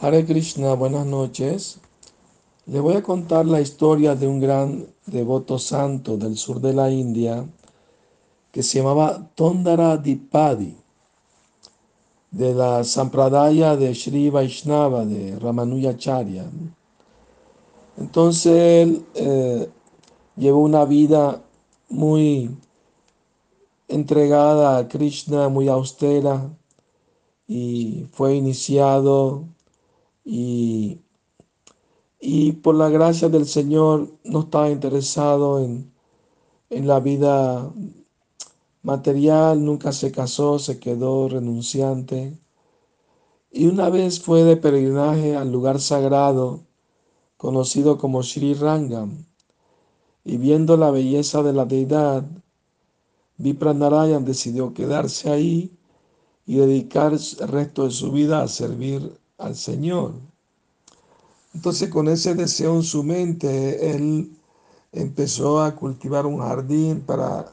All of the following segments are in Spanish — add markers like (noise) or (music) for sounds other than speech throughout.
Hare Krishna, buenas noches. Le voy a contar la historia de un gran devoto santo del sur de la India que se llamaba Tondara Dipadi, de la Sampradaya de Sri Vaishnava de Ramanujacharya. Entonces él eh, llevó una vida muy entregada a Krishna, muy austera, y fue iniciado y, y por la gracia del Señor no estaba interesado en, en la vida material, nunca se casó, se quedó renunciante. Y una vez fue de peregrinaje al lugar sagrado, conocido como Sri Rangam, y viendo la belleza de la deidad, Vipranarayan decidió quedarse ahí y dedicar el resto de su vida a servir al Señor. Entonces con ese deseo en su mente, él empezó a cultivar un jardín para,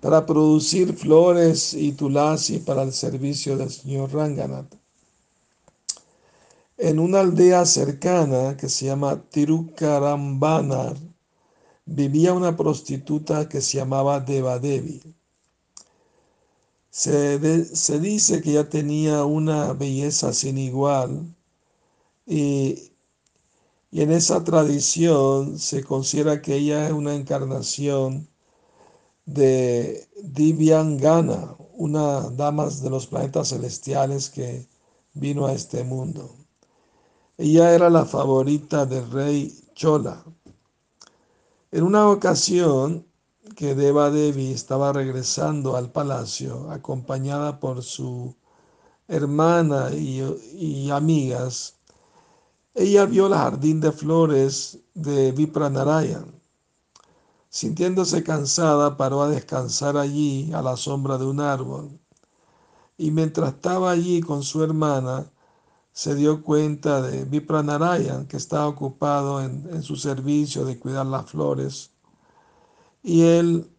para producir flores y tulasi para el servicio del señor Ranganath. En una aldea cercana que se llama Tirukarambanar, vivía una prostituta que se llamaba Devadevi. Se, se, dice que ella tenía una belleza sin igual y, y, en esa tradición se considera que ella es una encarnación de Divyangana, una dama de los planetas celestiales que vino a este mundo. Ella era la favorita del rey Chola. En una ocasión, que Deva Devi estaba regresando al palacio acompañada por su hermana y, y, amigas, ella vio el jardín de flores de Vipranarayan. Sintiéndose cansada, paró a descansar allí a la sombra de un árbol. Y mientras estaba allí con su hermana, se dio cuenta de Vipranarayan, que estaba ocupado en, en su servicio de cuidar las flores y él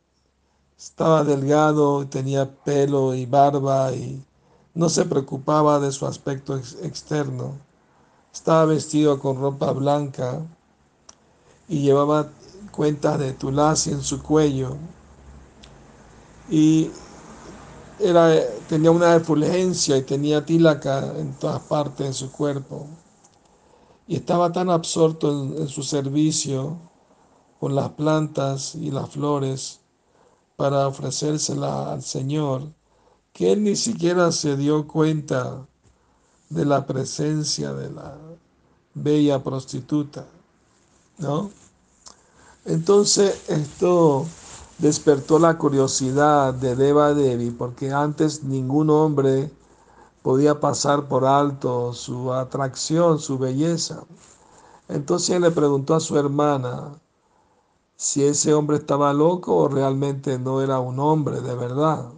estaba delgado, tenía pelo y barba y no se preocupaba de su aspecto ex externo. Estaba vestido con ropa blanca y llevaba cuentas de tulasi en su cuello y era, tenía una efulgencia y tenía tílaca en todas partes de su cuerpo. Y estaba tan absorto en su servicio con las plantas y las flores para ofrecérsela al Señor, que él ni siquiera se dio cuenta de la presencia de la bella prostituta, ¿no? Entonces esto despertó la curiosidad de Deva Devi, porque antes ningún hombre podía pasar por alto su atracción, su belleza. Entonces él le preguntó a su hermana, si ese hombre estaba loco o realmente no era un hombre de verdad.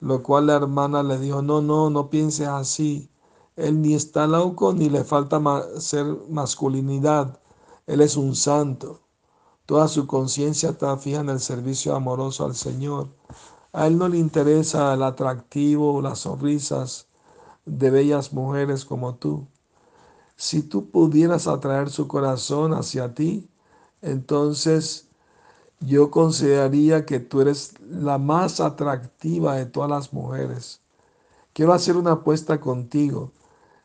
Lo cual la hermana le dijo, no, no, no pienses así. Él ni está loco ni le falta ser masculinidad. Él es un santo. Toda su conciencia está fija en el servicio amoroso al Señor. A él no le interesa el atractivo, las sonrisas de bellas mujeres como tú. Si tú pudieras atraer su corazón hacia ti, entonces yo consideraría que tú eres la más atractiva de todas las mujeres. Quiero hacer una apuesta contigo.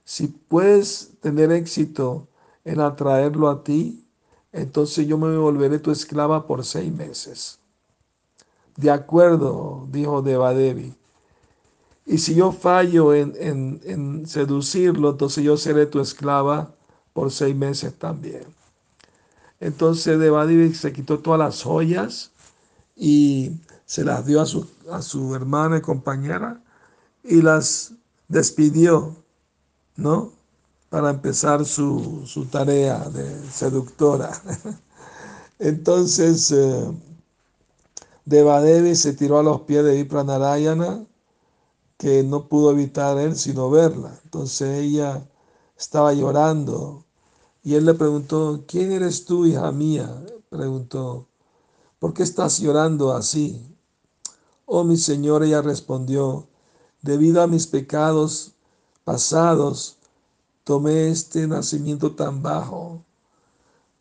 Si puedes tener éxito en atraerlo a ti, entonces yo me volveré tu esclava por seis meses. De acuerdo, dijo Devadevi. Y si yo fallo en, en, en seducirlo, entonces yo seré tu esclava por seis meses también. Entonces Devadivi se quitó todas las joyas y se las dio a su, a su hermana y compañera y las despidió, ¿no? Para empezar su, su tarea de seductora. (laughs) Entonces, eh, Devadevi se tiró a los pies de Vipranarayana, que no pudo evitar él sino verla. Entonces ella estaba llorando y él le preguntó, ¿quién eres tú, hija mía? Preguntó, ¿por qué estás llorando así? Oh, mi Señor, ella respondió, debido a mis pecados pasados, tomé este nacimiento tan bajo.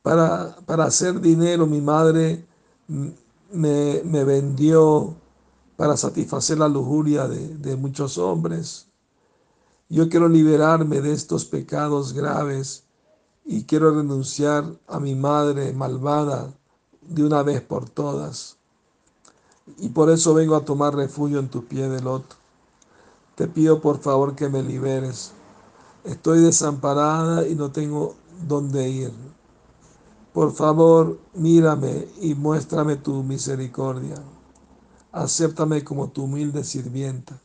Para, para hacer dinero mi madre me, me, vendió para satisfacer la lujuria de, de muchos hombres. Yo quiero liberarme de estos pecados graves y quiero renunciar a mi madre malvada de una vez por todas. Y por eso vengo a tomar refugio en tu pie de loto. Te pido por favor que me liberes. Estoy desamparada y no tengo dónde ir. Por favor, mírame y muéstrame tu misericordia. Acéptame como tu humilde sirvienta.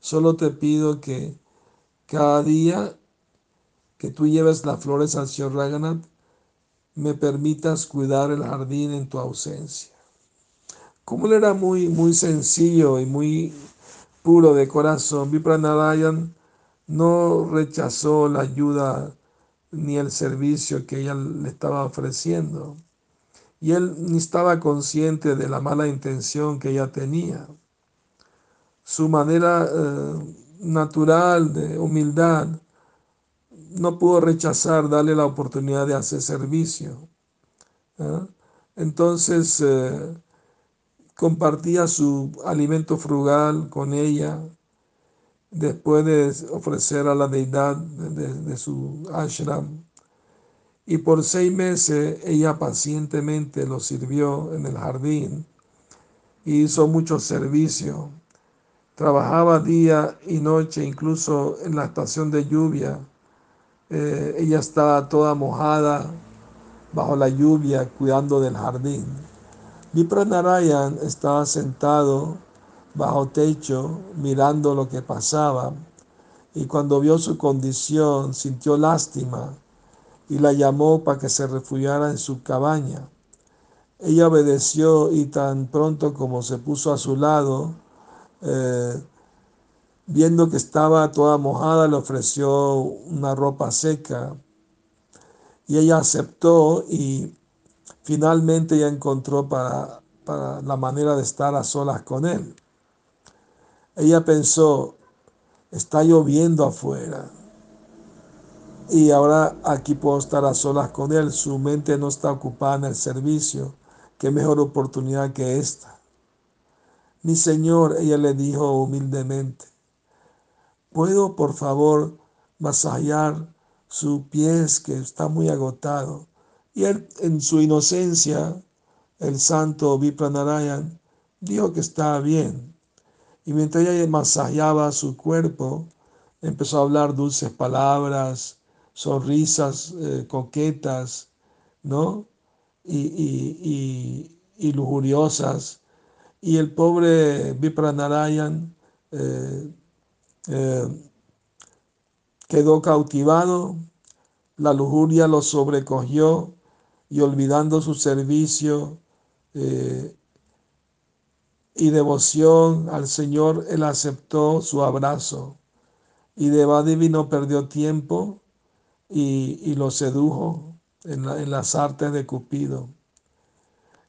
Solo te pido que cada día que tú lleves las flores al Señor Raganat, me permitas cuidar el jardín en tu ausencia. Como él era muy, muy sencillo y muy puro de corazón, Vipranarayan no rechazó la ayuda ni el servicio que ella le estaba ofreciendo. Y él ni estaba consciente de la mala intención que ella tenía. Su manera eh, natural de humildad no pudo rechazar darle la oportunidad de hacer servicio. Entonces eh, compartía su alimento frugal con ella después de ofrecer a la deidad de, su ashram. Y por seis meses ella pacientemente lo sirvió en el jardín y hizo mucho servicio. Trabajaba día y noche, incluso en la estación de lluvia eh, ella estaba toda mojada bajo la lluvia cuidando del jardín. Vipranarayan estaba sentado bajo techo mirando lo que pasaba y cuando vio su condición sintió lástima y la llamó para que se refugiara en su cabaña. Ella obedeció y tan pronto como se puso a su lado, eh, Viendo que estaba toda mojada, le ofreció una ropa seca y ella aceptó y finalmente ella encontró para, para la manera de estar a solas con él. Ella pensó, está lloviendo afuera y ahora aquí puedo estar a solas con él. Su mente no está ocupada en el servicio. Qué mejor oportunidad que esta. Mi Señor, ella le dijo humildemente, ¿Puedo, por favor, masajear su pies que está muy agotado? Y él, en su inocencia, el santo Vipranarayan, dijo que estaba bien. Y mientras ella masajeaba su cuerpo, empezó a hablar dulces palabras, sonrisas eh, coquetas, ¿no? Y, y, lujuriosas. Y el pobre Vipranarayan eh, eh, quedó cautivado, la lujuria lo sobrecogió y olvidando su servicio eh, y devoción al Señor, él aceptó su abrazo. Y Devadivi no perdió tiempo y, lo sedujo en, en, las artes de Cupido.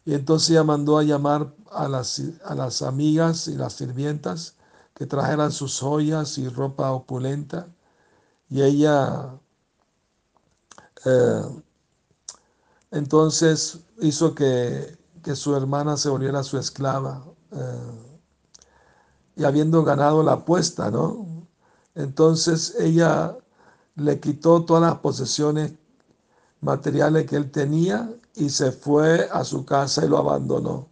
Y entonces ella mandó a llamar a las, a las amigas y las sirvientas que trajeran sus joyas y ropa opulenta. Y ella eh, entonces hizo que, su hermana se volviera su esclava. Eh, y habiendo ganado la apuesta, ¿no? Entonces ella le quitó todas las posesiones materiales que él tenía y se fue a su casa y lo abandonó.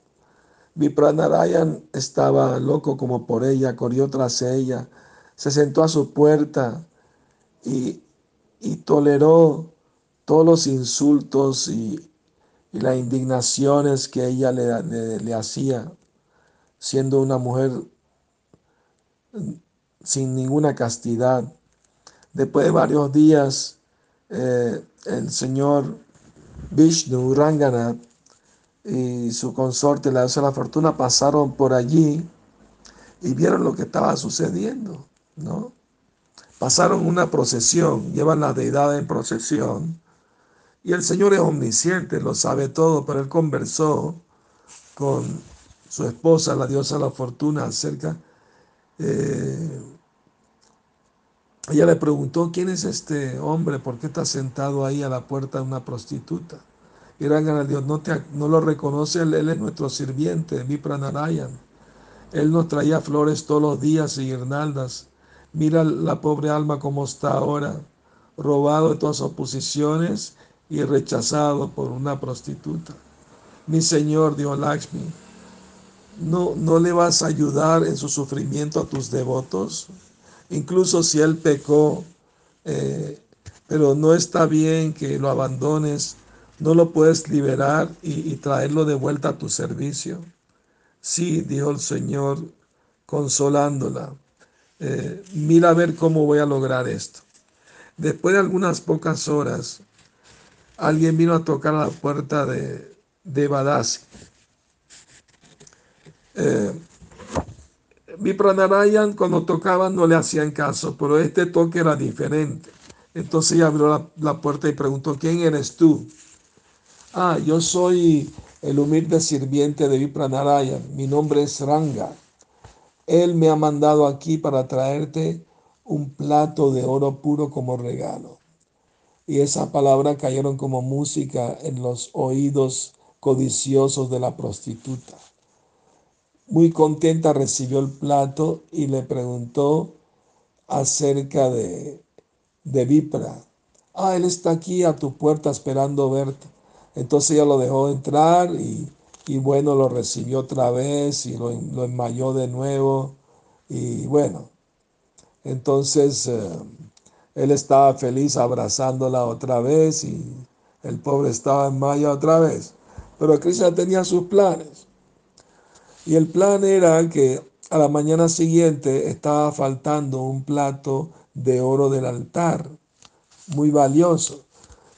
Vipranarayan estaba loco como por ella, corrió tras ella, se sentó a su puerta y, toleró todos los insultos y, las indignaciones que ella le, hacía, siendo una mujer sin ninguna castidad. Después de varios días, eh, el señor Vishnu Ranganath y su consorte, la diosa de la fortuna, pasaron por allí y vieron lo que estaba sucediendo, ¿no? Pasaron una procesión, llevan la deidad en procesión, y el Señor es omnisciente, lo sabe todo, pero él conversó con su esposa, la diosa de la fortuna, acerca, eh, ella le preguntó, ¿quién es este hombre? ¿Por qué está sentado ahí a la puerta de una prostituta? Dios no, te, no lo reconoce, él, es nuestro sirviente, Vipranarayan. Él nos traía flores todos los días y guirnaldas. Mira la pobre alma como está ahora, robado de todas sus posiciones y rechazado por una prostituta. Mi Señor, dijo Lakshmi, ¿no, ¿no le vas a ayudar en su sufrimiento a tus devotos? Incluso si él pecó, eh, pero no está bien que lo abandones, no lo puedes liberar y, traerlo de vuelta a tu servicio. Sí, dijo el Señor, consolándola. Eh, mira a ver cómo voy a lograr esto. Después de algunas pocas horas, alguien vino a tocar a la puerta de, de Badasi. Eh, Vipranarayan cuando tocaban no le hacían caso, pero este toque era diferente. Entonces abrió la, puerta y preguntó, ¿quién eres tú? Ah, yo soy el humilde sirviente de Vipranarayan. Mi nombre es Ranga. Él me ha mandado aquí para traerte un plato de oro puro como regalo. Y esa palabra cayeron como música en los oídos codiciosos de la prostituta. Muy contenta recibió el plato y le preguntó acerca de, de Vipra. Ah, él está aquí a tu puerta esperando verte. Entonces ella lo dejó entrar y, bueno, lo recibió otra vez y lo, lo enmayó de nuevo. Y bueno, entonces eh, él estaba feliz abrazándola otra vez y el pobre estaba en maya otra vez. Pero Krishna tenía sus planes. Y el plan era que a la mañana siguiente estaba faltando un plato de oro del altar, muy valioso.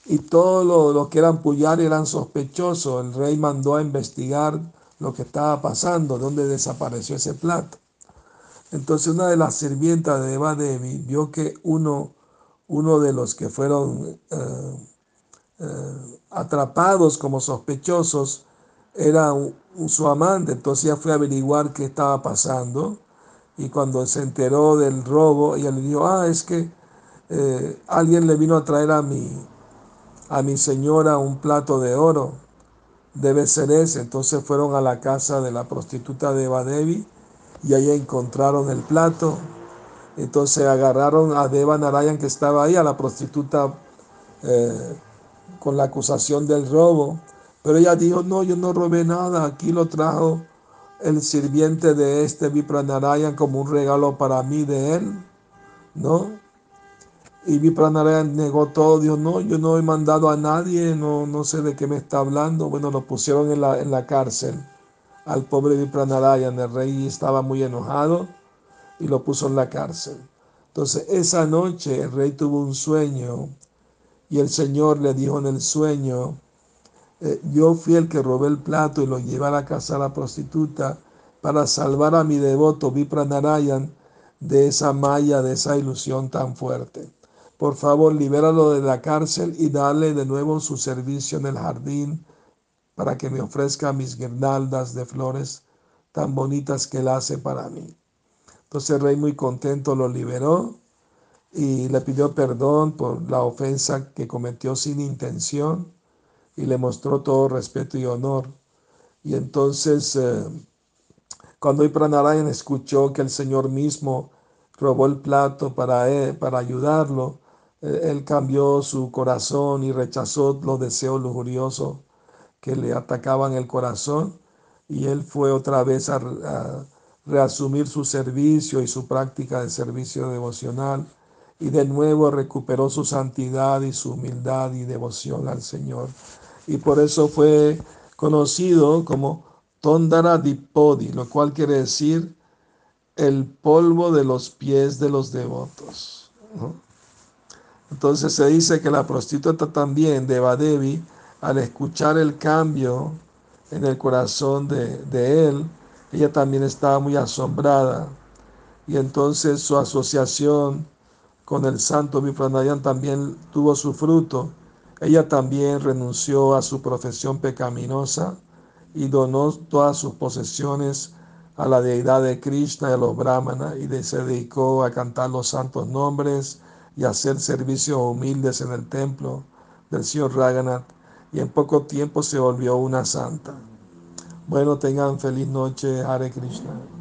Y todos los que eran puyar eran sospechosos. El rey mandó a investigar lo que estaba pasando, dónde desapareció ese plato. Entonces una de las sirvientas de Eva Devi vio que uno, uno de los que fueron eh, eh, atrapados como sospechosos era su amante, entonces ella fue a averiguar qué estaba pasando y cuando se enteró del robo, ella le dijo, ah, es que eh, alguien le vino a traer a mi, a mi señora un plato de oro, debe ser ese. Entonces fueron a la casa de la prostituta de Devi y ahí encontraron el plato. Entonces agarraron a Deva Narayan que estaba ahí, a la prostituta eh, con la acusación del robo pero ella dijo, no, yo no robé nada, aquí lo trajo el sirviente de este Vipranarayan como un regalo para mí de él, ¿no? Y Vipranarayan negó todo, dijo, no, yo no he mandado a nadie, no, no sé de qué me está hablando. Bueno, lo pusieron en la, en la cárcel al pobre Vipranarayan, el rey estaba muy enojado y lo puso en la cárcel. Entonces esa noche el rey tuvo un sueño y el Señor le dijo en el sueño, eh, yo fui el que robé el plato y lo llevé a la casa de la prostituta para salvar a mi devoto Vipranarayan de esa malla, de esa ilusión tan fuerte. Por favor, libéralo de la cárcel y dale de nuevo su servicio en el jardín para que me ofrezca mis guirnaldas de flores tan bonitas que él hace para mí. Entonces el rey muy contento lo liberó y le pidió perdón por la ofensa que cometió sin intención y le mostró todo respeto y honor. Y entonces, eh, cuando Ipranarayan escuchó que el Señor mismo robó el plato para, él, para ayudarlo, él cambió su corazón y rechazó los deseos lujuriosos que le atacaban el corazón y él fue otra vez a, reasumir su servicio y su práctica de servicio devocional y de nuevo recuperó su santidad y su humildad y devoción al Señor y por eso fue conocido como Tondara Dipodi, lo cual quiere decir el polvo de los pies de los devotos. Entonces se dice que la prostituta también de Badevi, al escuchar el cambio en el corazón de, de él, ella también estaba muy asombrada. Y entonces su asociación con el santo Vipranayan también tuvo su fruto ella también renunció a su profesión pecaminosa y donó todas sus posesiones a la deidad de Krishna y a los brahmanas y se dedicó a cantar los santos nombres y hacer servicios humildes en el templo del señor Raghunath y en poco tiempo se volvió una santa. Bueno, tengan feliz noche, Hare Krishna.